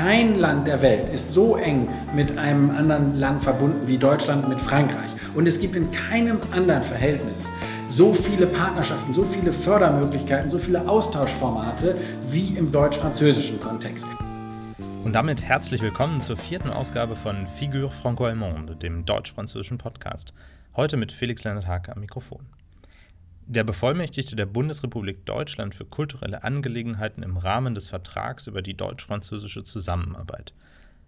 Kein Land der Welt ist so eng mit einem anderen Land verbunden wie Deutschland mit Frankreich. Und es gibt in keinem anderen Verhältnis so viele Partnerschaften, so viele Fördermöglichkeiten, so viele Austauschformate wie im deutsch-französischen Kontext. Und damit herzlich willkommen zur vierten Ausgabe von Figure Franco-Allemande, dem deutsch-französischen Podcast. Heute mit Felix Leonard Hake am Mikrofon. Der Bevollmächtigte der Bundesrepublik Deutschland für kulturelle Angelegenheiten im Rahmen des Vertrags über die deutsch-französische Zusammenarbeit.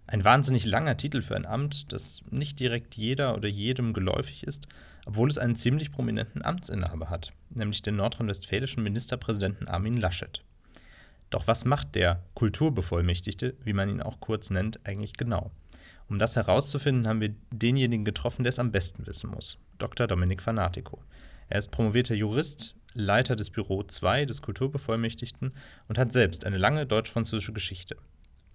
Ein wahnsinnig langer Titel für ein Amt, das nicht direkt jeder oder jedem geläufig ist, obwohl es einen ziemlich prominenten Amtsinhaber hat, nämlich den nordrhein-westfälischen Ministerpräsidenten Armin Laschet. Doch was macht der Kulturbevollmächtigte, wie man ihn auch kurz nennt, eigentlich genau? Um das herauszufinden, haben wir denjenigen getroffen, der es am besten wissen muss, Dr. Dominik Fanatico. Er ist promovierter Jurist, Leiter des Büro 2 des Kulturbevollmächtigten und hat selbst eine lange deutsch-französische Geschichte.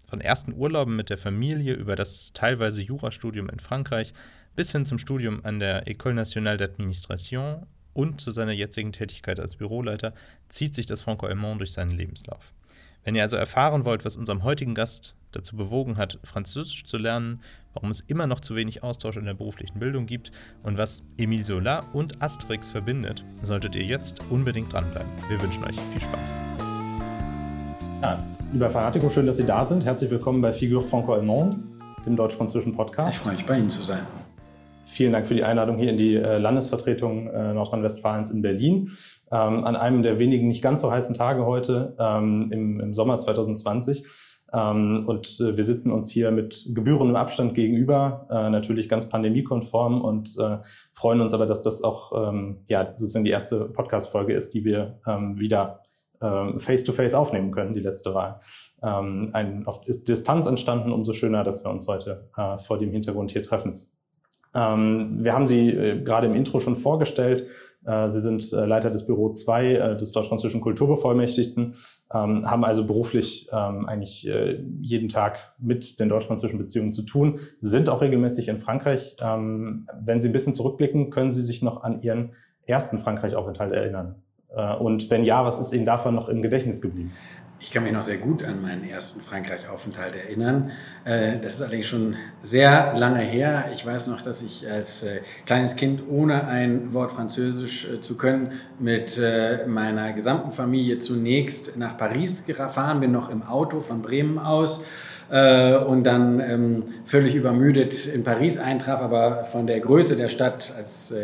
Von ersten Urlauben mit der Familie über das teilweise Jurastudium in Frankreich bis hin zum Studium an der École Nationale d'Administration und zu seiner jetzigen Tätigkeit als Büroleiter zieht sich das Franco-Allemand durch seinen Lebenslauf. Wenn ihr also erfahren wollt, was unserem heutigen Gast dazu bewogen hat, Französisch zu lernen, warum es immer noch zu wenig Austausch in der beruflichen Bildung gibt und was Emile Zola und Asterix verbindet, solltet ihr jetzt unbedingt dranbleiben. Wir wünschen euch viel Spaß. Ja, lieber Fanatico, schön, dass Sie da sind. Herzlich willkommen bei Figure Franco-Allemand, dem deutsch-französischen Podcast. Ich freue mich, bei Ihnen zu sein. Vielen Dank für die Einladung hier in die äh, Landesvertretung äh, Nordrhein-Westfalens in Berlin. Ähm, an einem der wenigen nicht ganz so heißen Tage heute ähm, im Sommer 2020. Ähm, und äh, wir sitzen uns hier mit gebührendem Abstand gegenüber, äh, natürlich ganz pandemiekonform und äh, freuen uns aber, dass das auch ähm, ja, sozusagen die erste Podcast-Folge ist, die wir ähm, wieder face-to-face -face aufnehmen können. Die letzte war ein, auf Distanz entstanden, umso schöner, dass wir uns heute vor dem Hintergrund hier treffen. wir haben Sie gerade im Intro schon vorgestellt. Äh, Sie sind äh, Leiter des Büro 2 äh, des Deutsch-Französischen Kulturbevollmächtigten, ähm, haben also beruflich ähm, eigentlich jeden Tag mit den deutsch-französischen Beziehungen zu tun, sind auch regelmäßig in Frankreich. Ähm, wenn Sie ein bisschen zurückblicken, können Sie sich noch an Ihren ersten Frankreich-Aufenthalt erinnern? Und wenn ja, was ist Ihnen davon noch im Gedächtnis geblieben? Ich kann mich noch sehr gut an meinen ersten Frankreich-Aufenthalt erinnern. Äh, das ist allerdings schon sehr lange her. Ich weiß noch, dass ich als äh, kleines Kind, ohne ein Wort Französisch äh, zu können, mit meiner gesamten Familie zunächst nach Paris gefahren bin, noch im Auto von Bremen aus und dann ähm, völlig übermüdet in Paris eintraf, aber von der Größe der Stadt als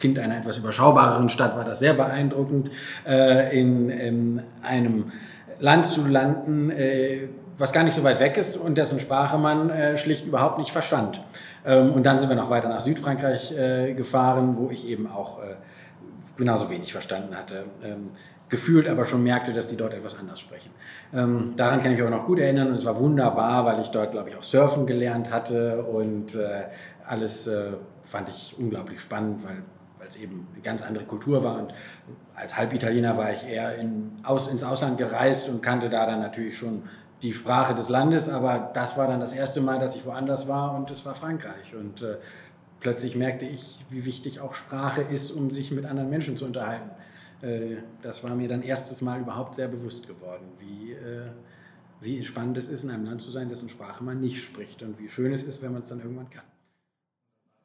Kind einer etwas überschaubareren Stadt war das sehr beeindruckend in einem Land zu landen, äh, was gar nicht so weit weg ist und dessen Sprache man äh, schlicht überhaupt nicht verstand. Ähm, und dann sind wir noch weiter nach Südfrankreich äh, gefahren, wo ich eben auch äh, genauso wenig verstanden hatte. Ähm, gefühlt aber schon merkte, dass die dort etwas anders sprechen. Ähm, daran kann ich mich aber noch gut erinnern und es war wunderbar, weil ich dort, glaube ich, auch Surfen gelernt hatte und äh, alles äh, fand ich unglaublich spannend, weil weil es eben eine ganz andere Kultur war. Und als Halbitaliener war ich eher in, aus, ins Ausland gereist und kannte da dann natürlich schon die Sprache des Landes, aber das war dann das erste Mal, dass ich woanders war und es war Frankreich. Und äh, plötzlich merkte ich, wie wichtig auch Sprache ist, um sich mit anderen Menschen zu unterhalten. Äh, das war mir dann erstes Mal überhaupt sehr bewusst geworden, wie, äh, wie spannend es ist, in einem Land zu sein, dessen Sprache man nicht spricht und wie schön es ist, wenn man es dann irgendwann kann.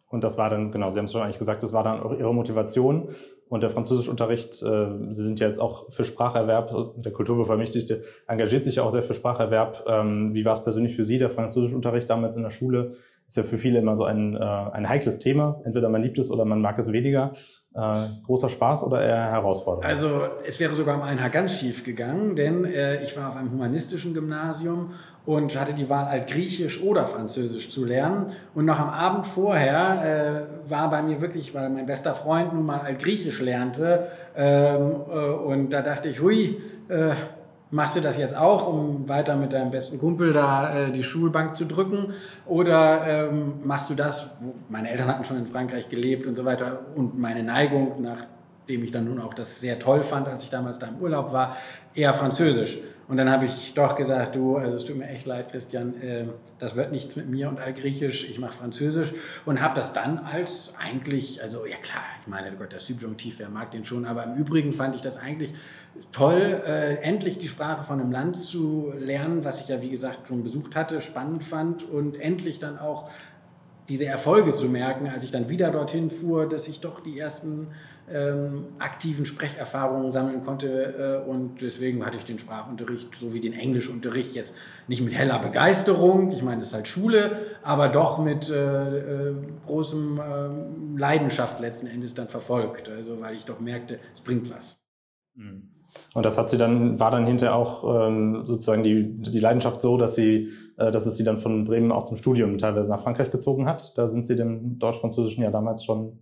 Und das war dann, genau, Sie haben es schon eigentlich gesagt, das war dann auch Ihre Motivation. Und der Französischunterricht, äh, Sie sind ja jetzt auch für Spracherwerb, der Kulturbevollmächtigte engagiert sich ja auch sehr für Spracherwerb. Ähm, wie war es persönlich für Sie, der Französischunterricht damals in der Schule? Ist ja für viele immer so ein, äh, ein heikles Thema. Entweder man liebt es oder man mag es weniger. Äh, großer Spaß oder eher Herausforderung? Also es wäre sogar um ein Haar ganz schief gegangen, denn äh, ich war auf einem humanistischen Gymnasium und hatte die Wahl, Altgriechisch oder Französisch zu lernen. Und noch am Abend vorher äh, war bei mir wirklich, weil mein bester Freund nun mal Altgriechisch lernte, ähm, äh, und da dachte ich, hui, äh, machst du das jetzt auch, um weiter mit deinem besten Kumpel da äh, die Schulbank zu drücken? Oder ähm, machst du das, wo, meine Eltern hatten schon in Frankreich gelebt und so weiter und meine Neigung, nachdem ich dann nun auch das sehr toll fand, als ich damals da im Urlaub war, eher Französisch. Und dann habe ich doch gesagt, du, also es tut mir echt leid, Christian, äh, das wird nichts mit mir und Altgriechisch, ich mache Französisch. Und habe das dann als eigentlich, also ja klar, ich meine, Gott, der Subjunktiv, wer mag den schon, aber im Übrigen fand ich das eigentlich toll, äh, endlich die Sprache von einem Land zu lernen, was ich ja wie gesagt schon besucht hatte, spannend fand und endlich dann auch diese Erfolge zu merken, als ich dann wieder dorthin fuhr, dass ich doch die ersten ähm, aktiven Sprecherfahrungen sammeln konnte. Äh, und deswegen hatte ich den Sprachunterricht sowie den Englischunterricht jetzt nicht mit heller Begeisterung, ich meine, es ist halt Schule, aber doch mit äh, äh, großem äh, Leidenschaft letzten Endes dann verfolgt. Also weil ich doch merkte, es bringt was. Mhm. Und das hat sie dann, war dann hinterher auch ähm, sozusagen die, die Leidenschaft so, dass sie, äh, dass es sie dann von Bremen auch zum Studium teilweise nach Frankreich gezogen hat. Da sind sie dem Deutsch-Französischen ja damals schon ähm,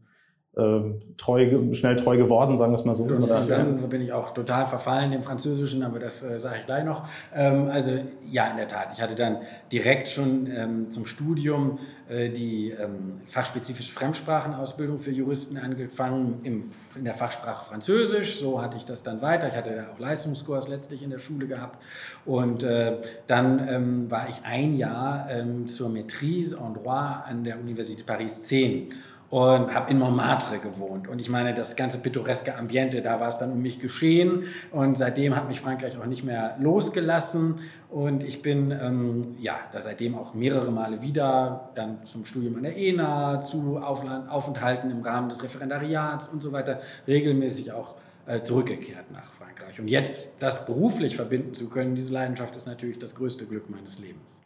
treu, schnell treu geworden, sagen wir es mal so. Und, oder? dann bin ich auch total verfallen dem Französischen, aber das äh, sage ich gleich noch. Ähm, also ja, in der Tat. Ich hatte dann direkt schon ähm, zum Studium äh, die ähm, fachspezifische Fremdsprachenausbildung für Juristen angefangen im, in der Fachsprache Französisch. So hatte ich das dann weiter. Ich hatte auch Leistungskurs letztlich in der Schule gehabt. Und äh, dann ähm, war ich ein Jahr ähm, zur Maîtrise en droit an der Universität Paris 10 und habe in Montmartre gewohnt. Und ich meine, das ganze pittoreske Ambiente, da war es dann um mich geschehen. Und seitdem hat mich Frankreich auch nicht mehr losgelassen. Und ich bin ähm, ja, da seitdem auch mehrere Male wieder, dann zum Studium an der ENA, zu Aufenthalten im Rahmen des Referendariats und so weiter, regelmäßig auch äh, zurückgekehrt nach Frankreich. Und jetzt das beruflich verbinden zu können, diese Leidenschaft ist natürlich das größte Glück meines Lebens.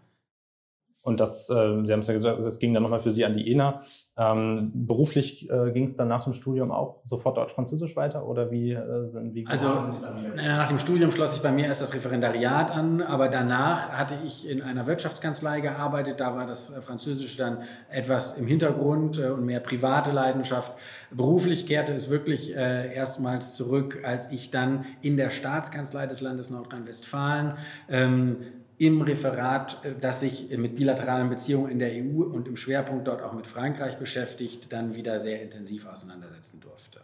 Und das, äh, Sie haben es ja gesagt, es ging dann nochmal für Sie an die ENA. Ähm, beruflich äh, ging es dann nach dem Studium auch sofort Deutsch-Französisch weiter oder wie äh, sind wie Also nach dem Studium schloss sich bei mir erst das Referendariat an, aber danach hatte ich in einer Wirtschaftskanzlei gearbeitet. Da war das äh, Französisch dann etwas im Hintergrund äh, und mehr private Leidenschaft. Beruflich kehrte es wirklich äh, erstmals zurück, als ich dann in der Staatskanzlei des Landes Nordrhein-Westfalen ähm, im Referat, äh, das sich mit bilateralen Beziehungen in der EU und im Schwerpunkt dort auch mit Frankreich beschäftigt, dann wieder sehr intensiv auseinandersetzen durfte.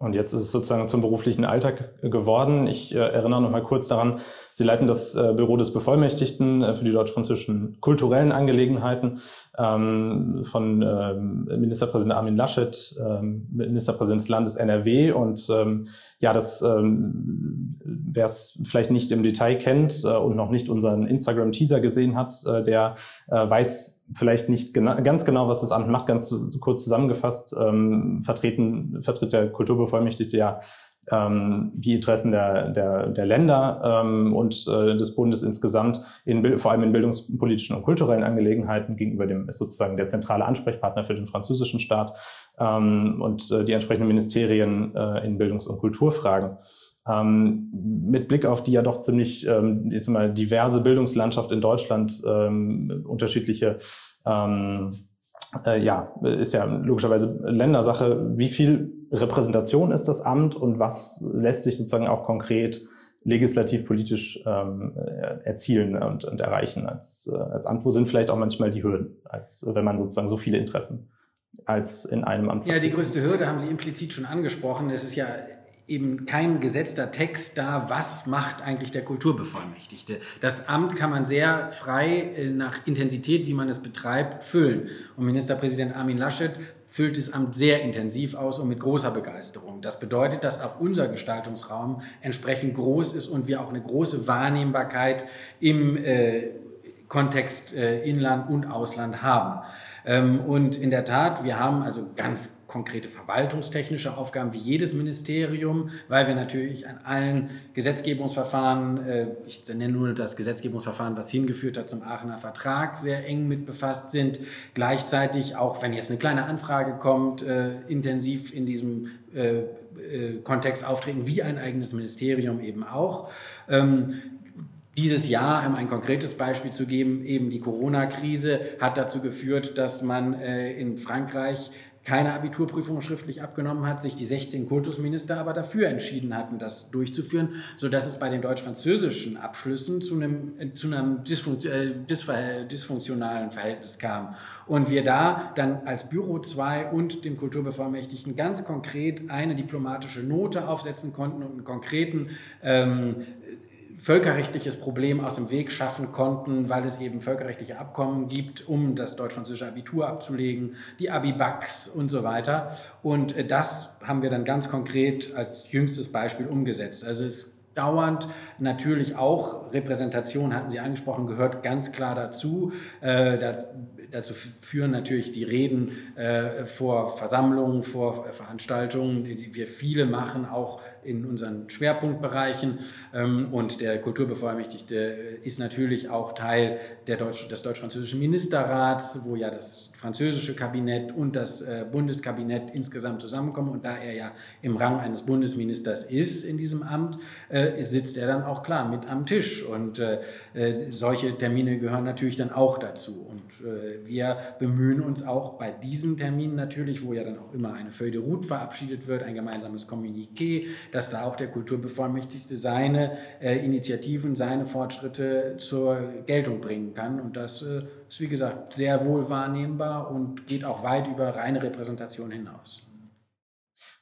Und jetzt ist es sozusagen zum beruflichen Alltag geworden. Ich äh, erinnere noch mal kurz daran, Sie leiten das äh, Büro des Bevollmächtigten äh, für die deutsch-französischen kulturellen Angelegenheiten ähm, von ähm, Ministerpräsident Armin Laschet, ähm, Ministerpräsident des Landes NRW. Und ähm, ja, das, ähm, wer es vielleicht nicht im Detail kennt äh, und noch nicht unseren Instagram-Teaser gesehen hat, äh, der äh, weiß vielleicht nicht gena ganz genau, was das Amt macht. Ganz kurz zusammengefasst ähm, vertreten, vertritt der Kulturbevollmächtigte ja ähm, die Interessen der, der, der Länder ähm, und äh, des Bundes insgesamt, in, vor allem in bildungspolitischen und kulturellen Angelegenheiten gegenüber dem ist sozusagen der zentrale Ansprechpartner für den französischen Staat ähm, und äh, die entsprechenden Ministerien äh, in Bildungs- und Kulturfragen. Ähm, mit Blick auf die ja doch ziemlich ähm, ist mal diverse Bildungslandschaft in Deutschland, ähm, unterschiedliche ähm, äh, ja, ist ja logischerweise Ländersache. Wie viel Repräsentation ist das Amt und was lässt sich sozusagen auch konkret legislativ politisch ähm, erzielen und, und erreichen als, äh, als Amt? Wo sind vielleicht auch manchmal die Hürden, als wenn man sozusagen so viele Interessen als in einem Amt. Ja, die größte Hürde haben Sie implizit schon angesprochen. Es ist ja eben kein gesetzter Text da, was macht eigentlich der Kulturbevollmächtigte. Das Amt kann man sehr frei äh, nach Intensität, wie man es betreibt, füllen. Und Ministerpräsident Armin Laschet füllt das Amt sehr intensiv aus und mit großer Begeisterung. Das bedeutet, dass auch unser Gestaltungsraum entsprechend groß ist und wir auch eine große Wahrnehmbarkeit im äh, Kontext äh, Inland und Ausland haben. Ähm, und in der Tat, wir haben also ganz konkrete verwaltungstechnische Aufgaben wie jedes Ministerium, weil wir natürlich an allen Gesetzgebungsverfahren, äh, ich nenne nur das Gesetzgebungsverfahren, was hingeführt hat zum Aachener Vertrag, sehr eng mit befasst sind. Gleichzeitig, auch wenn jetzt eine kleine Anfrage kommt, äh, intensiv in diesem Kontext auftreten, wie ein eigenes Ministerium eben auch. Ähm, dieses Jahr, um ein konkretes Beispiel zu geben, eben die Corona-Krise hat dazu geführt, dass man äh, in Frankreich keine Abiturprüfung schriftlich abgenommen hat, sich die 16 Kultusminister aber dafür entschieden hatten, das durchzuführen, sodass es bei den deutsch-französischen Abschlüssen zu einem, äh, zu einem äh, dysfunktionalen Verhältnis kam. Und wir da dann als Büro 2 und dem Kulturbevollmächtigten ganz konkret eine diplomatische Note aufsetzen konnten und einen konkreten ähm, völkerrechtliches Problem aus dem Weg schaffen konnten, weil es eben völkerrechtliche Abkommen gibt, um das deutsch-französische Abitur abzulegen, die Abibax und so weiter. Und äh, das haben wir dann ganz konkret als jüngstes Beispiel umgesetzt. Also es dauernd natürlich auch Repräsentation, hatten Sie angesprochen, gehört ganz klar dazu. Äh, dazu führen natürlich die Reden äh, vor Versammlungen, vor Veranstaltungen, die wir viele machen, auch in unseren Schwerpunktbereichen. Ähm, und der Kulturbevollmächtigte ist natürlich auch Teil Deutsch, des deutsch-französischen Ministerrats, wo ja das französische Kabinett und das äh, Bundeskabinett insgesamt zusammenkommen. Und da er ja im Rang eines Bundesministers ist in diesem Amt, äh, sitzt er dann auch klar mit am Tisch. Und äh, solche Termine gehören natürlich dann auch dazu. Und wir bemühen uns auch bei diesen Terminen natürlich, wo ja dann auch immer eine Feuille de route verabschiedet wird, ein gemeinsames Kommuniqué, dass da auch der Kulturbevollmächtigte seine Initiativen, seine Fortschritte zur Geltung bringen kann. Und das ist, wie gesagt, sehr wohl wahrnehmbar und geht auch weit über reine Repräsentation hinaus.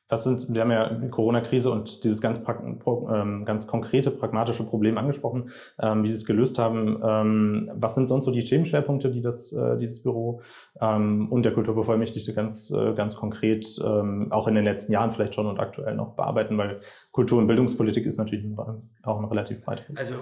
Was sind, wir haben ja die Corona-Krise und dieses ganz, ähm, ganz konkrete, pragmatische Problem angesprochen, ähm, wie Sie es gelöst haben. Ähm, was sind sonst so die Themenschwerpunkte, die das, äh, die das Büro und der Kulturbevollmächtigte ganz, äh, ganz konkret auch in den letzten Jahren vielleicht schon und aktuell noch bearbeiten? Weil Kultur- und Bildungspolitik ist natürlich auch noch relativ breit. Also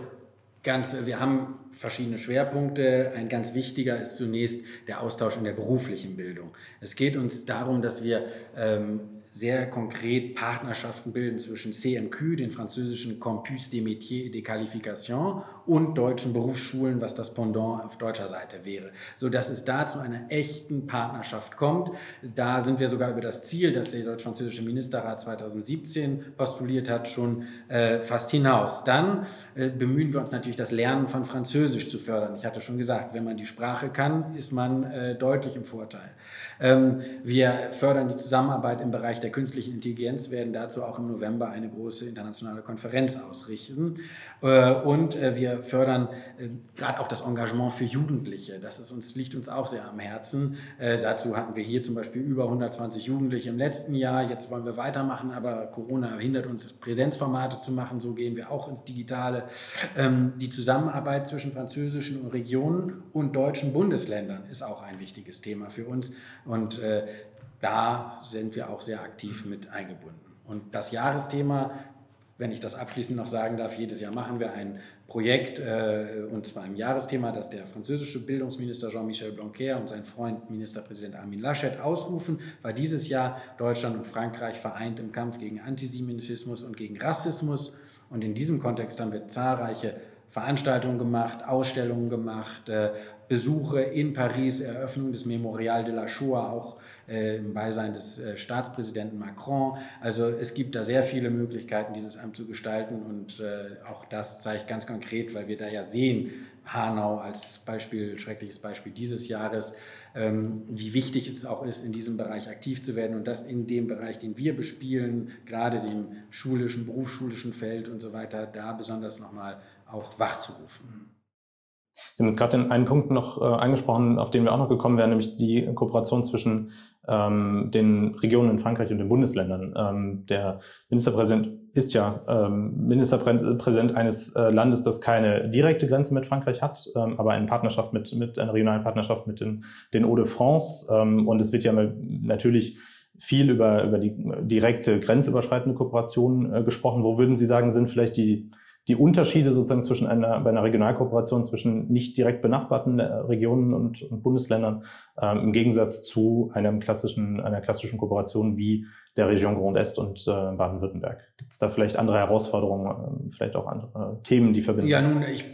Ganz, wir haben verschiedene Schwerpunkte. Ein ganz wichtiger ist zunächst der Austausch in der beruflichen Bildung. Es geht uns darum, dass wir ähm, sehr konkret Partnerschaften bilden zwischen CMQ, den französischen Campus des Métiers et des Qualifications, und deutschen Berufsschulen, was das Pendant auf deutscher Seite wäre, sodass es da zu einer echten Partnerschaft kommt. Da sind wir sogar über das Ziel, das der deutsch-französische Ministerrat 2017 postuliert hat, schon äh, fast hinaus. Dann äh, bemühen wir uns natürlich, das Lernen von Französisch zu fördern. Ich hatte schon gesagt, wenn man die Sprache kann, ist man äh, deutlich im Vorteil. Ähm, wir fördern die Zusammenarbeit im Bereich der künstlichen Intelligenz, werden dazu auch im November eine große internationale Konferenz ausrichten. Äh, und äh, wir fördern äh, gerade auch das Engagement für Jugendliche. Das ist uns, liegt uns auch sehr am Herzen. Dazu hatten wir hier zum Beispiel über 120 Jugendliche im letzten Jahr. Jetzt wollen wir weitermachen, aber Corona hindert uns, Präsenzformate zu machen. So gehen wir auch ins Digitale. Ähm, die Zusammenarbeit zwischen französischen Regionen und deutschen Bundesländern ist auch ein wichtiges Thema für uns. Und da sind wir auch sehr aktiv mit eingebunden. Und das Jahresthema, wenn ich das abschließend noch sagen darf, jedes Jahr machen wir ein Projekt, äh, und zwar im Jahresthema, das der französische Bildungsminister Jean-Michel Blanquer und sein Freund Ministerpräsident Armin Laschet ausrufen, weil dieses Jahr Deutschland und Frankreich vereint im Kampf gegen Antisemitismus und gegen Rassismus. Und in diesem Kontext haben wir zahlreiche Veranstaltungen gemacht, Ausstellungen gemacht, äh, Besuche in Paris, Eröffnung des Memorial de la Shoah, auch äh, im Beisein des äh, Staatspräsidenten Macron. Also es gibt da sehr viele Möglichkeiten, dieses Amt zu gestalten und auch das zeigt ganz konkret, weil wir da ja sehen, Hanau als Beispiel, schreckliches Beispiel dieses Jahres, ähm, wie wichtig es auch ist, in diesem Bereich aktiv zu werden und das in dem Bereich, den wir bespielen, gerade dem schulischen, berufsschulischen Feld und so weiter, da besonders nochmal auch wachzurufen. Sie haben gerade einen Punkt noch äh, angesprochen, auf den wir auch noch gekommen wären, nämlich die Kooperation zwischen ähm, den Regionen in Frankreich und den Bundesländern. Ähm, der Ministerpräsident ist ja ähm, Ministerpräsident eines äh, Landes, das keine direkte Grenze mit Frankreich hat, ähm, aber eine Partnerschaft mit, mit einer regionalen Partnerschaft mit den, den Eau de France. Ähm, und es wird ja natürlich viel über, über die direkte grenzüberschreitende Kooperation äh, gesprochen. Wo würden Sie sagen, sind vielleicht die die Unterschiede sozusagen zwischen einer, bei einer Regionalkooperation zwischen nicht direkt benachbarten äh, Regionen und, und Bundesländern ähm, im Gegensatz zu einem klassischen, einer klassischen Kooperation wie der Region Grand Est und äh, Baden-Württemberg. Gibt es da vielleicht andere Herausforderungen, äh, vielleicht auch andere Themen, die verbinden? Ja, nun, ich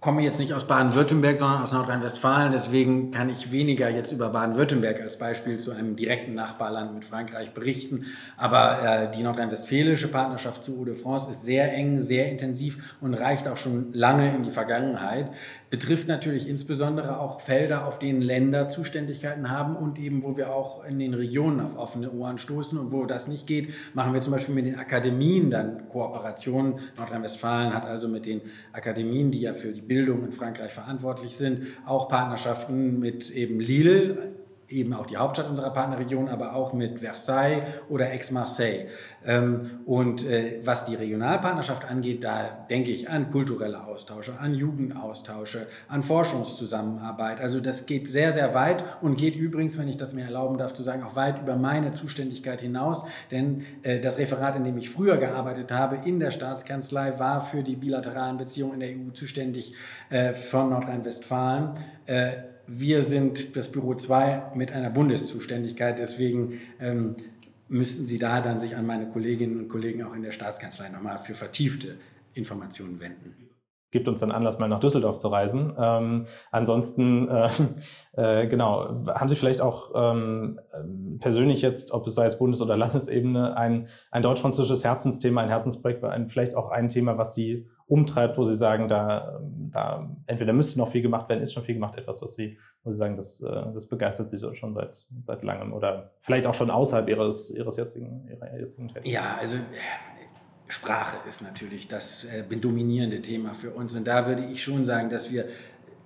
komme jetzt nicht aus Baden-Württemberg, sondern aus Nordrhein-Westfalen. Deswegen kann ich weniger jetzt über Baden-Württemberg als Beispiel zu einem direkten Nachbarland mit Frankreich berichten. Aber äh, die nordrhein-westfälische Partnerschaft zu Eau de France ist sehr eng, sehr intensiv und reicht auch schon lange in die Vergangenheit betrifft natürlich insbesondere auch Felder, auf denen Länder Zuständigkeiten haben und eben, wo wir auch in den Regionen auf offene Ohren stoßen. Und wo das nicht geht, machen wir zum Beispiel mit den Akademien dann Kooperationen. Nordrhein-Westfalen hat also mit den Akademien, die ja für die Bildung in Frankreich verantwortlich sind, auch Partnerschaften mit eben Lille eben auch die Hauptstadt unserer Partnerregion, aber auch mit Versailles oder Aix-Marseille. Ähm, und äh, was die Regionalpartnerschaft angeht, da denke ich an kulturelle Austausche, an Jugendaustausche, an Forschungszusammenarbeit. Also das geht sehr, sehr weit und geht übrigens, wenn ich das mir erlauben darf zu sagen, auch weit über meine Zuständigkeit hinaus. Denn äh, das Referat, in dem ich früher gearbeitet habe, in der Staatskanzlei, war für die bilateralen Beziehungen in der EU zuständig äh, von Nordrhein-Westfalen wir sind das Büro 2 mit einer Bundeszuständigkeit, deswegen ähm, müssten Sie da dann sich an meine Kolleginnen und Kollegen auch in der Staatskanzlei nochmal für vertiefte Informationen wenden gibt uns dann Anlass, mal nach Düsseldorf zu reisen. Ähm, ansonsten, äh, äh, genau, haben Sie vielleicht auch ähm, persönlich jetzt, ob es sei es Bundes- oder Landesebene, ein, ein deutsch-französisches Herzensthema, ein Herzensprojekt, ein, vielleicht auch ein Thema, was Sie umtreibt, wo Sie sagen, da, da entweder müsste noch viel gemacht werden, ist schon viel gemacht, etwas, was Sie, wo Sie sagen, das, äh, das begeistert Sie schon seit, seit langem oder vielleicht auch schon außerhalb Ihres, Ihres jetzigen, Ihrer jetzigen Tätigkeit? Ja, also Sprache ist natürlich das äh, dominierende Thema für uns. Und da würde ich schon sagen, dass wir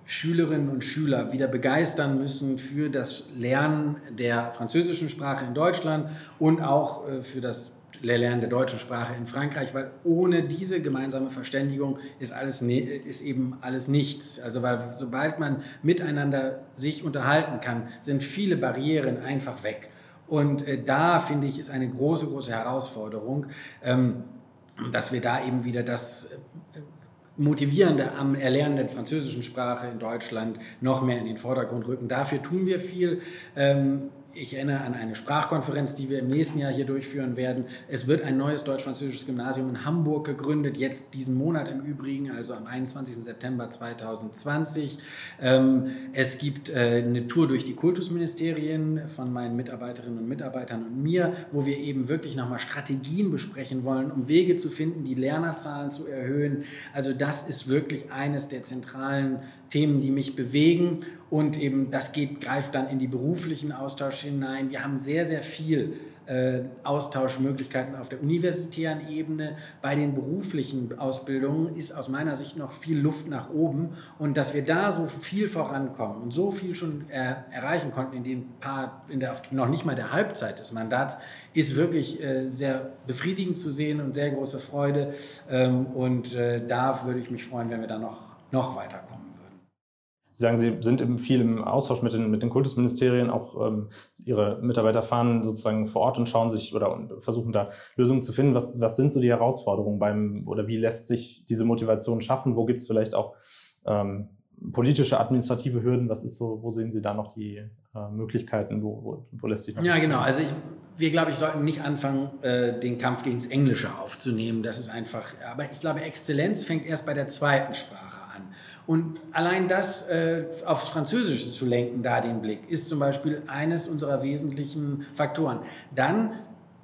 Schülerinnen und Schüler wieder begeistern müssen für das Lernen der französischen Sprache in Deutschland und auch äh, für das Lernen der deutschen Sprache in Frankreich, weil ohne diese gemeinsame Verständigung ist, alles, ne, ist eben alles nichts. Also weil sobald man miteinander sich unterhalten kann, sind viele Barrieren einfach weg. Und äh, da finde ich, ist eine große, große Herausforderung. Ähm, dass wir da eben wieder das äh, Motivierende am Erlernen der französischen Sprache in Deutschland noch mehr in den Vordergrund rücken. Dafür tun wir viel. Ähm, ich erinnere an eine Sprachkonferenz, die wir im nächsten Jahr hier durchführen werden. Es wird ein neues deutsch-französisches Gymnasium in Hamburg gegründet, jetzt diesen Monat im Übrigen, also am 21. September 2020. Ähm, es gibt äh, eine Tour durch die Kultusministerien von meinen Mitarbeiterinnen und Mitarbeitern und mir, wo wir eben wirklich nochmal Strategien besprechen wollen, um Wege zu finden, die Lernerzahlen zu erhöhen. Also das ist wirklich eines der zentralen Themen, die mich bewegen. Und eben das geht, greift dann in die beruflichen Austausch hinein. Wir haben sehr, sehr viel äh, Austauschmöglichkeiten auf der universitären Ebene. Bei den beruflichen Ausbildungen ist aus meiner Sicht noch viel Luft nach oben. Und dass wir da so viel vorankommen und so viel schon äh, erreichen konnten in den paar, in der noch nicht mal der Halbzeit des Mandats, ist wirklich äh, sehr befriedigend zu sehen und sehr große Freude. Ähm, und äh, da würde ich mich freuen, wenn wir da noch, noch weiterkommen. Sie sagen, Sie sind im, viel im Austausch mit den, mit den Kultusministerien, auch ähm, Ihre Mitarbeiter fahren sozusagen vor Ort und schauen sich oder versuchen da Lösungen zu finden. Was, was sind so die Herausforderungen beim oder wie lässt sich diese Motivation schaffen? Wo gibt es vielleicht auch ähm, politische, administrative Hürden? Was ist so, wo sehen Sie da noch die äh, Möglichkeiten? Wo, wo, wo, lässt sich noch Ja, genau. Also ich, wir, glaube ich, sollten nicht anfangen, äh, den Kampf gegen das Englische aufzunehmen. Das ist einfach, aber ich glaube, Exzellenz fängt erst bei der zweiten Sprache und allein das äh, aufs Französische zu lenken, da den Blick, ist zum Beispiel eines unserer wesentlichen Faktoren. Dann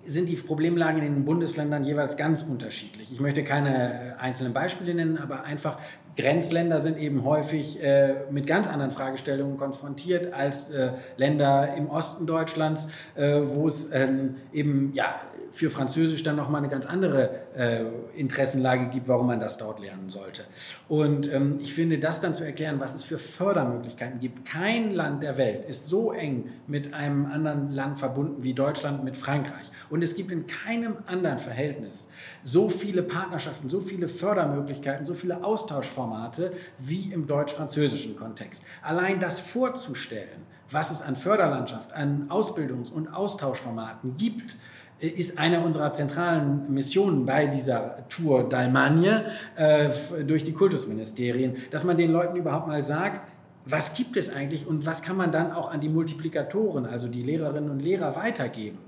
sind die Problemlagen in den Bundesländern jeweils ganz unterschiedlich. Ich möchte keine äh, einzelnen Beispiele nennen, aber einfach Grenzländer sind eben häufig äh, mit ganz anderen Fragestellungen konfrontiert als äh, Länder im Osten Deutschlands, äh, wo es ähm, eben ja für Französisch dann nochmal eine ganz andere äh, Interessenlage gibt, warum man das dort lernen sollte. Und ähm, ich finde, das dann zu erklären, was es für Fördermöglichkeiten gibt. Kein Land der Welt ist so eng mit einem anderen Land verbunden wie Deutschland mit Frankreich. Und es gibt in keinem anderen Verhältnis so viele Partnerschaften, so viele Fördermöglichkeiten, so viele Austauschformate wie im deutsch-französischen Kontext. Allein das vorzustellen, was es an Förderlandschaft, an Ausbildungs- und Austauschformaten gibt, ist eine unserer zentralen Missionen bei dieser Tour d'Allemagne äh, durch die Kultusministerien, dass man den Leuten überhaupt mal sagt, was gibt es eigentlich und was kann man dann auch an die Multiplikatoren, also die Lehrerinnen und Lehrer weitergeben,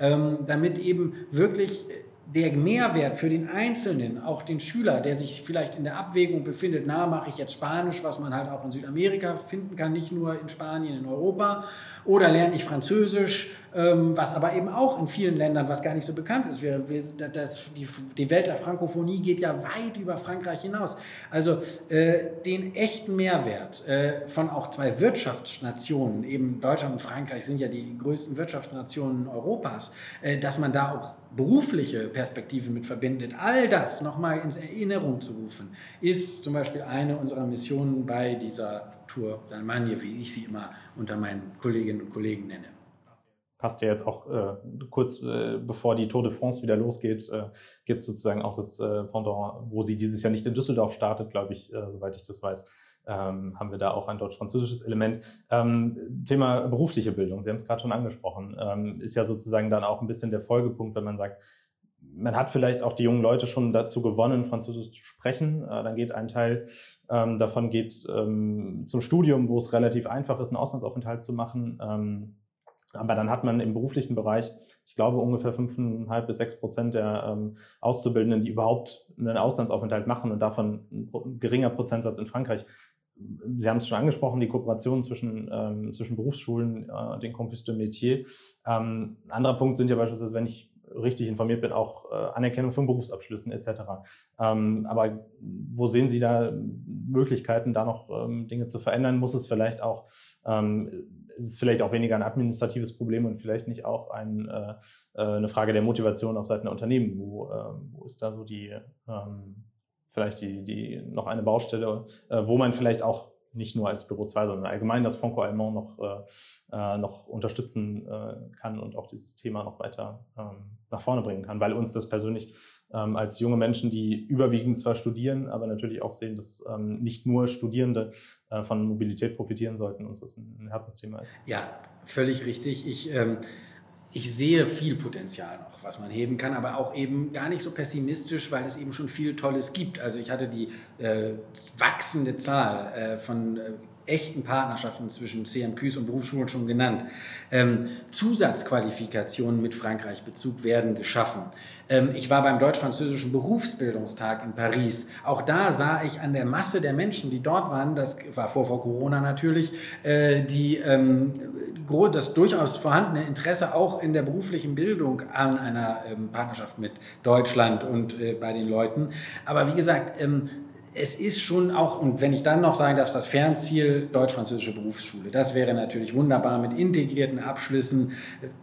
ähm, damit eben wirklich der Mehrwert für den Einzelnen, auch den Schüler, der sich vielleicht in der Abwägung befindet, na, mache ich jetzt Spanisch, was man halt auch in Südamerika finden kann, nicht nur in Spanien, in Europa, oder lerne ich Französisch, was aber eben auch in vielen Ländern, was gar nicht so bekannt ist. Wir, wir, das, die, die, Welt der Frankophonie geht ja weit über Frankreich hinaus. Also äh, den echten Mehrwert äh, von auch zwei Wirtschaftsnationen, eben Deutschland und Frankreich sind ja die größten Wirtschaftsnationen Europas, äh, dass man da auch berufliche Perspektive mit verbindet, all das nochmal ins Erinnerung zu rufen, ist zum Beispiel eine unserer Missionen bei dieser Tour d'Allemagne, wie ich sie immer unter meinen Kolleginnen und Kollegen nenne passt ja jetzt auch äh, kurz äh, bevor die Tour de France wieder losgeht, äh, gibt sozusagen auch das äh, Pendant, wo sie dieses Jahr nicht in Düsseldorf startet, glaube ich, äh, soweit ich das weiß. Ähm, haben wir da auch ein deutsch-französisches Element. Ähm, Thema berufliche Bildung, Sie haben es gerade schon angesprochen, ähm, ist ja sozusagen dann auch ein bisschen der Folgepunkt, wenn man sagt, man hat vielleicht auch die jungen Leute schon dazu gewonnen, Französisch zu sprechen. Äh, dann geht ein Teil ähm, davon geht ähm, zum Studium, wo es relativ einfach ist, einen Auslandsaufenthalt zu machen. Ähm, aber dann hat man im beruflichen Bereich, ich glaube, ungefähr 5,5 bis 6 Prozent der ähm, Auszubildenden, die überhaupt einen Auslandsaufenthalt machen und davon ein geringer Prozentsatz in Frankreich. Sie haben es schon angesprochen, die Kooperation zwischen, ähm, zwischen Berufsschulen äh, den Campus de Métier. Ähm, anderer Punkt sind ja beispielsweise, wenn ich richtig informiert bin, auch äh, Anerkennung von Berufsabschlüssen etc. Ähm, aber wo sehen Sie da Möglichkeiten, da noch ähm, Dinge zu verändern? Muss es vielleicht auch ähm, ist es vielleicht auch weniger ein administratives Problem und vielleicht nicht auch ein, äh, äh eine Frage der Motivation auf Seiten der Unternehmen. Wo, äh, wo ist da so die, ähm, vielleicht die, die noch eine Baustelle, äh, wo man vielleicht auch nicht nur als Büro 2, sondern allgemein das Franco-Allemand noch, äh, äh, noch unterstützen äh, kann und auch dieses Thema noch weiter ähm, nach vorne bringen kann, weil uns das persönlich ähm, als junge Menschen, die überwiegend zwar studieren, aber natürlich auch sehen, dass ähm, nicht nur Studierende äh, von Mobilität profitieren sollten, uns das ein, Herzensthema ist. Ja, völlig richtig. Ich, ähm, ich sehe viel Potenzial noch, was man heben kann, aber auch eben gar nicht so pessimistisch, weil es eben schon viel Tolles gibt. Also ich hatte die äh, wachsende Zahl äh, von äh, echten Partnerschaften zwischen CMQs und Berufsschulen schon genannt. Ähm, Zusatzqualifikationen mit Frankreich-Bezug werden geschaffen. Ähm, ich war beim Deutsch-Französischen Berufsbildungstag in Paris. Auch da sah ich an der Masse der Menschen, die dort waren, das war vor, vor Corona natürlich, äh, die, ähm, das durchaus vorhandene Interesse auch in der beruflichen Bildung an einer ähm, Partnerschaft mit Deutschland und äh, bei den Leuten. Aber wie gesagt, ähm, es ist schon auch, und wenn ich dann noch sagen darf, das Fernziel deutsch-französische Berufsschule, das wäre natürlich wunderbar mit integrierten Abschlüssen.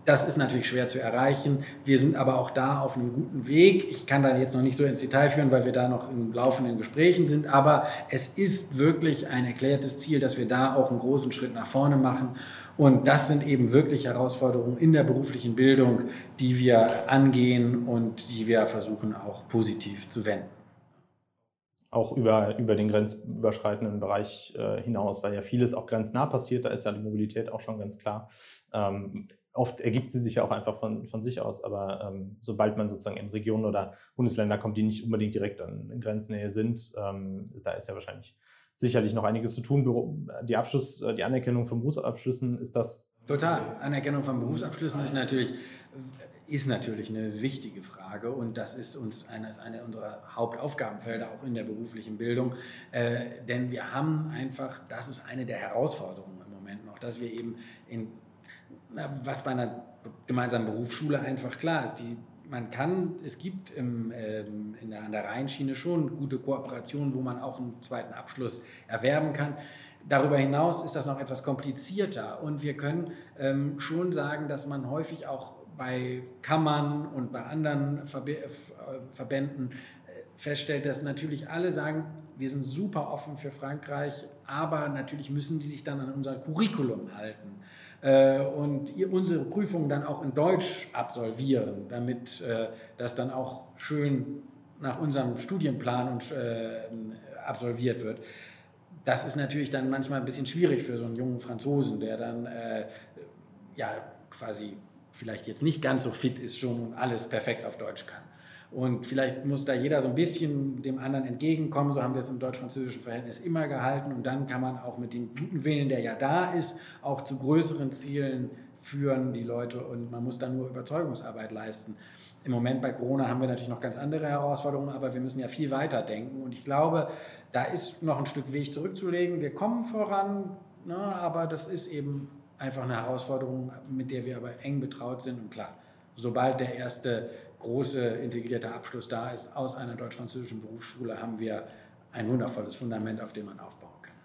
Das ist natürlich schwer zu erreichen. Wir sind aber auch da auf einem guten Weg. Ich kann da jetzt noch nicht so ins Detail führen, weil wir da noch in laufenden Gesprächen sind, aber es ist wirklich ein erklärtes Ziel, dass wir da auch einen großen Schritt nach vorne machen. Und das sind eben wirklich Herausforderungen in der beruflichen Bildung, die wir angehen und die wir versuchen auch positiv zu wenden auch über, über den grenzüberschreitenden Bereich äh, hinaus, weil ja vieles auch grenznah passiert, da ist ja die Mobilität auch schon ganz klar. Ähm, oft ergibt sie sich ja auch einfach von, von sich aus, aber ähm, sobald man sozusagen in Regionen oder Bundesländer kommt, die nicht unbedingt direkt an, in Grenznähe sind, ähm, da ist ja wahrscheinlich sicherlich noch einiges zu tun. Die Abschluss, äh, die Anerkennung von Berufsabschlüssen, ist das? Total. Anerkennung von Berufsabschlüssen ist natürlich ist natürlich eine wichtige Frage und das ist uns eine, ist eine unserer Hauptaufgabenfelder auch in der beruflichen Bildung. Äh, denn wir haben einfach, das ist eine der Herausforderungen im Moment noch, dass wir eben in, was bei einer gemeinsamen Berufsschule einfach klar ist, die, man kann, es gibt im, ähm, in der, an der Rheinschiene schon gute Kooperationen, wo man auch einen zweiten Abschluss erwerben kann. Darüber hinaus ist das noch etwas komplizierter und wir können ähm, schon sagen, dass man häufig auch bei Kammern und bei anderen äh, Verbänden äh, feststellt, dass natürlich alle sagen, wir sind super offen für Frankreich, aber natürlich müssen die sich dann an unser Curriculum halten äh, und unsere Prüfungen dann auch in Deutsch absolvieren, damit das dann auch schön nach unserem Studienplan absolviert wird. Das ist natürlich dann manchmal ein bisschen schwierig für so einen jungen Franzosen, der dann ja quasi vielleicht jetzt nicht ganz so fit ist schon und alles perfekt auf Deutsch kann. Und vielleicht muss da jeder so ein bisschen dem anderen entgegenkommen. So haben wir es im deutsch-französischen Verhältnis immer gehalten. Und dann kann man auch mit dem guten Willen, der ja da ist, auch zu größeren Zielen führen, die Leute. Und man muss da nur Überzeugungsarbeit leisten. Im Moment bei Corona haben wir natürlich noch ganz andere Herausforderungen, aber wir müssen ja viel weiter denken. Und ich glaube, da ist noch ein Stück Weg zurückzulegen. Wir kommen voran, ne, aber das ist eben einfach eine Herausforderung, mit der wir aber eng betraut sind. Und klar, sobald der erste große integrierte Abschluss da ist aus einer deutsch-französischen Berufsschule, haben wir ein wundervolles Fundament, auf dem man aufbauen kann.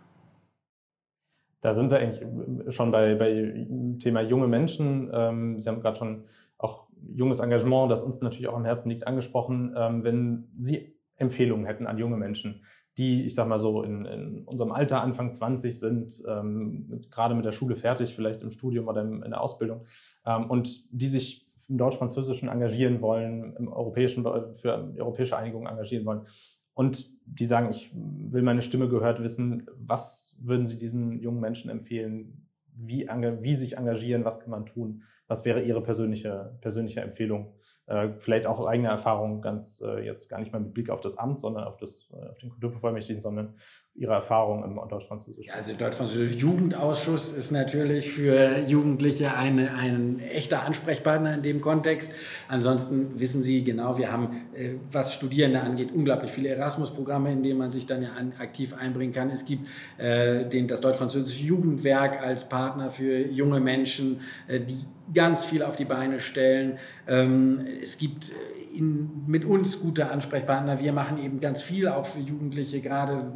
Da sind wir eigentlich schon bei, bei Thema junge Menschen. Ähm, Sie haben gerade schon auch junges Engagement, das uns natürlich auch am Herzen liegt, angesprochen. Ähm, wenn Sie Empfehlungen hätten an junge Menschen, die, ich sag mal so, in, in unserem Alter, Anfang 20 sind, ähm, mit, gerade mit der Schule fertig, vielleicht im Studium oder im, in der Ausbildung, ähm, und die sich im Deutsch-Französischen engagieren wollen, im europäischen, für europäische Einigung engagieren wollen. Und die sagen, ich will meine Stimme gehört wissen. Was würden Sie diesen jungen Menschen empfehlen? Wie, wie sich engagieren? Was kann man tun? Was wäre Ihre persönliche, persönliche Empfehlung? Äh, vielleicht auch eigene Erfahrungen, ganz äh, jetzt gar nicht mal mit Blick auf das Amt, sondern auf, das, äh, auf den Kulturbevollmächtigten, sondern Ihre Erfahrung im Deutsch-Französischen. Ja, also der Deutsch-Französische Jugendausschuss ist natürlich für Jugendliche eine, ein echter Ansprechpartner in dem Kontext. Ansonsten wissen Sie genau, wir haben, was Studierende angeht, unglaublich viele Erasmus-Programme, in denen man sich dann ja aktiv einbringen kann. Es gibt äh, den, das Deutsch-Französische Jugendwerk als Partner für junge Menschen, die ganz viel auf die Beine stellen. Ähm, es gibt äh, in, mit uns gute Ansprechpartner. Wir machen eben ganz viel auch für Jugendliche, gerade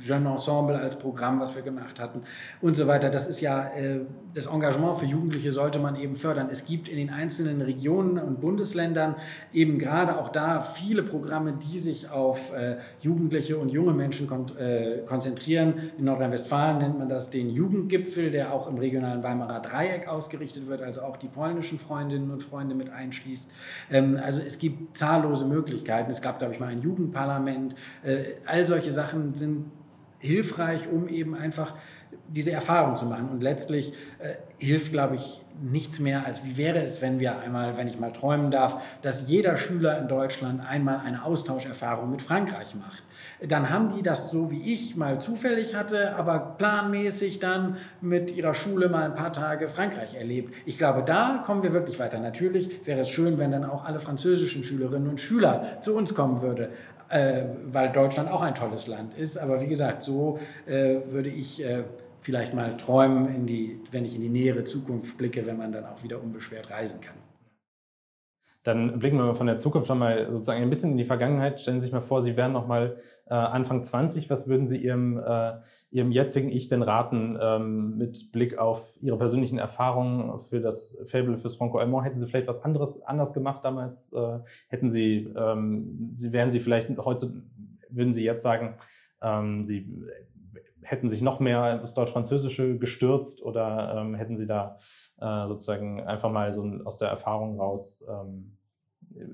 Jeune Ensemble als Programm, was wir gemacht hatten und so weiter. Das ist ja, äh, das Engagement für Jugendliche sollte man eben fördern. Es gibt in den einzelnen Regionen und Bundesländern eben gerade auch da viele Programme, die sich auf äh, Jugendliche und junge Menschen äh, konzentrieren. In Nordrhein-Westfalen nennt man das den Jugendgipfel, der auch im regionalen Weimarer Dreieck ausgerichtet wird, also auch die polnischen Freundinnen und Freunde mit einschließt. Ähm, also es gibt zahllose Möglichkeiten. Es gab, glaube ich, mal ein Jugendparlament. All solche Sachen sind hilfreich, um eben einfach diese Erfahrung zu machen. Und letztlich äh, hilft, glaube ich, nichts mehr, als wie wäre es, wenn wir einmal, wenn ich mal träumen darf, dass jeder Schüler in Deutschland einmal eine Austauscherfahrung mit Frankreich macht. Dann haben die das so wie ich mal zufällig hatte, aber planmäßig dann mit ihrer Schule mal ein paar Tage Frankreich erlebt. Ich glaube, da kommen wir wirklich weiter. Natürlich wäre es schön, wenn dann auch alle französischen Schülerinnen und Schüler zu uns kommen würde äh, weil Deutschland auch ein tolles Land ist. Aber wie gesagt, so äh, würde ich äh, vielleicht mal träumen, die, wenn ich in die nähere Zukunft blicke, wenn man dann auch wieder unbeschwert reisen kann. Dann blicken wir mal von der Zukunft mal sozusagen ein bisschen in die Vergangenheit. Stellen Sie sich mal vor, Sie wären noch mal äh, Anfang 20. Was würden Sie Ihrem, äh, Ihrem jetzigen Ich denn raten ähm, mit Blick auf Ihre persönlichen Erfahrungen für das Fable fürs Franco-Allemand? Hätten Sie vielleicht was anderes anders gemacht damals? Äh, hätten Sie, ähm, Sie wären Sie vielleicht heute, würden Sie jetzt sagen, ähm, Sie hätten sich noch mehr ins Deutsch-Französische gestürzt oder ähm, hätten Sie da äh, sozusagen einfach mal so aus der Erfahrung raus ähm,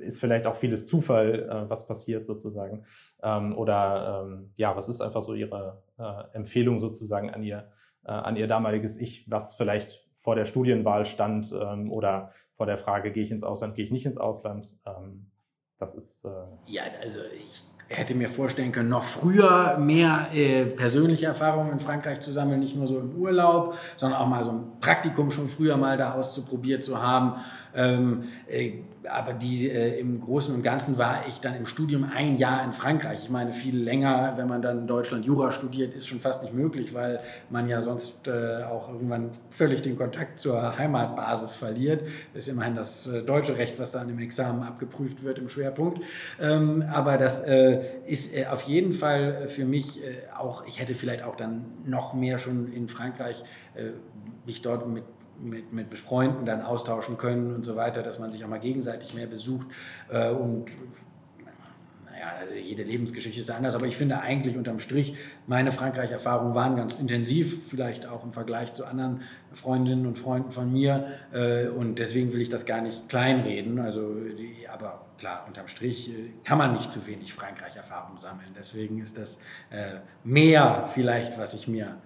ist vielleicht auch vieles Zufall, äh, was passiert sozusagen. Ähm, oder ähm, ja, was ist einfach so Ihre äh, Empfehlung sozusagen an Ihr, äh, an Ihr damaliges Ich, was vielleicht vor der Studienwahl stand ähm, oder vor der Frage, gehe ich ins Ausland, gehe ich nicht ins Ausland? Ähm, das ist. Äh ja, also ich hätte mir vorstellen können, noch früher mehr äh, persönliche Erfahrungen in Frankreich zu sammeln, nicht nur so im Urlaub, sondern auch mal so ein Praktikum schon früher mal da auszuprobiert zu haben. Ähm, äh, aber die, äh, im Großen und Ganzen war ich dann im Studium ein Jahr in Frankreich. Ich meine, viel länger, wenn man dann in Deutschland Jura studiert, ist schon fast nicht möglich, weil man ja sonst äh, auch irgendwann völlig den Kontakt zur Heimatbasis verliert. Ist immerhin das äh, deutsche Recht, was da an dem Examen abgeprüft wird im Schwerpunkt. Ähm, aber das äh, ist äh, auf jeden Fall für mich auch, ich hätte vielleicht auch dann noch mehr schon in Frankreich mich dort mit mit, mit Freunden dann austauschen können und so weiter, dass man sich auch mal gegenseitig mehr besucht. Äh, und naja, also jede Lebensgeschichte ist anders, aber ich finde eigentlich unterm Strich, meine Frankreich-Erfahrungen waren ganz intensiv, vielleicht auch im Vergleich zu anderen Freundinnen und Freunden von mir. Äh, und deswegen will ich das gar nicht kleinreden. Also, aber klar, unterm Strich äh, kann man nicht zu wenig Frankreich-Erfahrung sammeln. Deswegen ist das mehr vielleicht, was ich mir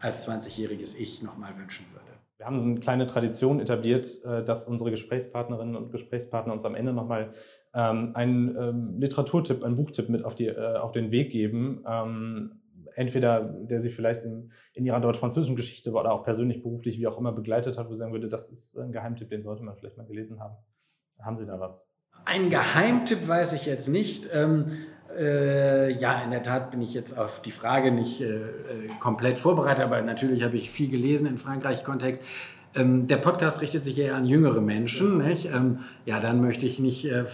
als 20-jähriges Ich nochmal wünschen würde. Wir haben so eine kleine Tradition etabliert, äh, dass unsere Gesprächspartnerinnen und Gesprächspartner uns am Ende nochmal ähm, einen ähm, Literaturtipp, einen Buchtipp mit auf, die, äh, auf den Weg geben. Ähm, entweder der Sie vielleicht in, in Ihrer deutsch-französischen Geschichte oder auch persönlich, beruflich, wie auch immer begleitet hat, wo Sie sagen würde, das ist ein Geheimtipp, den sollte man vielleicht mal gelesen haben. Haben Sie da was? Ein Geheimtipp weiß ich jetzt nicht. Ähm, äh, ja, in der Tat bin ich jetzt auf die Frage nicht äh, äh komplett vorbereitet, aber natürlich habe ich viel gelesen im Frankreich-Kontext. Ähm, der Podcast richtet sich eher an jüngere Menschen. Nicht? Ähm, ja, dann möchte ich nicht, äh,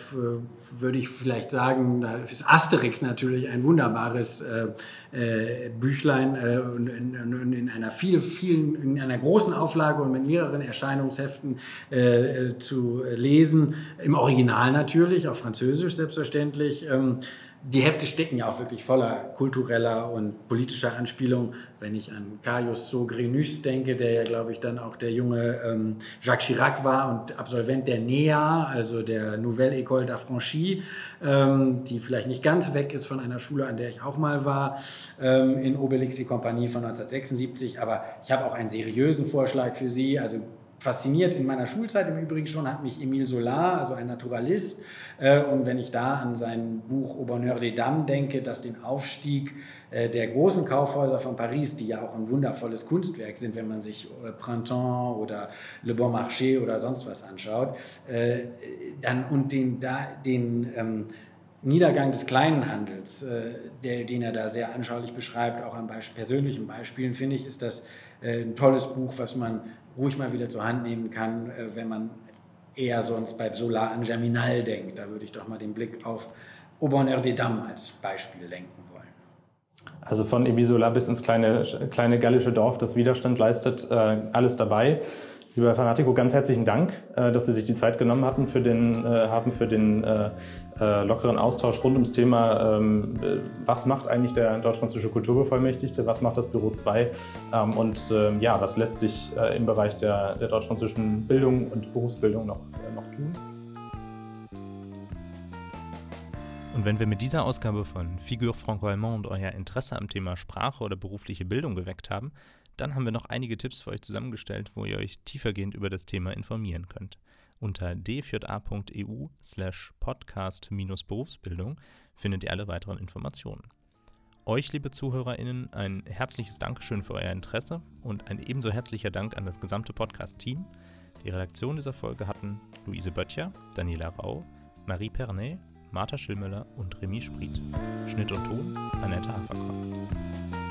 würde ich vielleicht sagen, da ist Asterix natürlich ein wunderbares äh, äh, Büchlein äh, und in, in, in, einer viel, vielen, in einer großen Auflage und mit mehreren Erscheinungsheften äh, zu lesen. Im Original natürlich, auf Französisch selbstverständlich. Ähm, die Hefte stecken ja auch wirklich voller kultureller und politischer Anspielung. Wenn ich an Caius Sogrenus denke, der ja, glaube ich, dann auch der junge ähm, Jacques Chirac war und Absolvent der NEA, also der Nouvelle École d'Affranchi, ähm, die vielleicht nicht ganz weg ist von einer Schule, an der ich auch mal war, ähm, in Obelix et Compagnie von 1976. Aber ich habe auch einen seriösen Vorschlag für Sie. Also fasziniert in meiner Schulzeit im Übrigen schon, hat mich Emile Solar, also ein Naturalist. Äh, und wenn ich da an sein Buch Au Bonheur des Dames denke, das den Aufstieg äh, der großen Kaufhäuser von Paris, die ja auch ein wundervolles Kunstwerk sind, wenn man sich äh, Printemps oder Le Bon Marché oder sonst was anschaut, dann und den, den ähm, Niedergang des kleinen Handels, den er da sehr anschaulich beschreibt, auch an persönlichen Beispielen, finde ich, ist das ein tolles Buch, was man ruhig mal wieder zur Hand nehmen kann, äh, wenn man eher sonst bei Solar an Germinal denkt. Da würde ich doch mal den Blick auf Aubonheur des Dames als Beispiel lenken wollen. Also von Ebisola bis ins kleine, kleine gallische Dorf, das Widerstand leistet, äh, alles dabei. Lieber Fanatico, ganz herzlichen Dank, äh, dass Sie sich die Zeit genommen hatten für den, äh, haben für den äh, lockeren Austausch rund ums Thema, ähm, was macht eigentlich der deutsch-französische Kulturbevollmächtigte, was macht das Büro 2 ähm, und ähm, ja, was lässt sich im Bereich der, der deutsch-französischen Bildung und Berufsbildung noch, noch tun. Und wenn wir mit dieser Ausgabe von Figure Franco-Allemande euer Interesse am Thema Sprache oder berufliche Bildung geweckt haben, dann haben wir noch einige Tipps für euch zusammengestellt, wo ihr euch tiefergehend über das Thema informieren könnt. Unter dja.eu slash podcast-berufsbildung findet ihr alle weiteren Informationen. Euch, liebe ZuhörerInnen, ein herzliches Dankeschön für euer Interesse und ein ebenso herzlicher Dank an das gesamte Podcast-Team. Die Redaktion dieser Folge hatten Luise Böttcher, Daniela Rau, Marie Pernet, Martha Schillmüller und Remy Spriet. Schnitt und Ton Annette Haferkamp.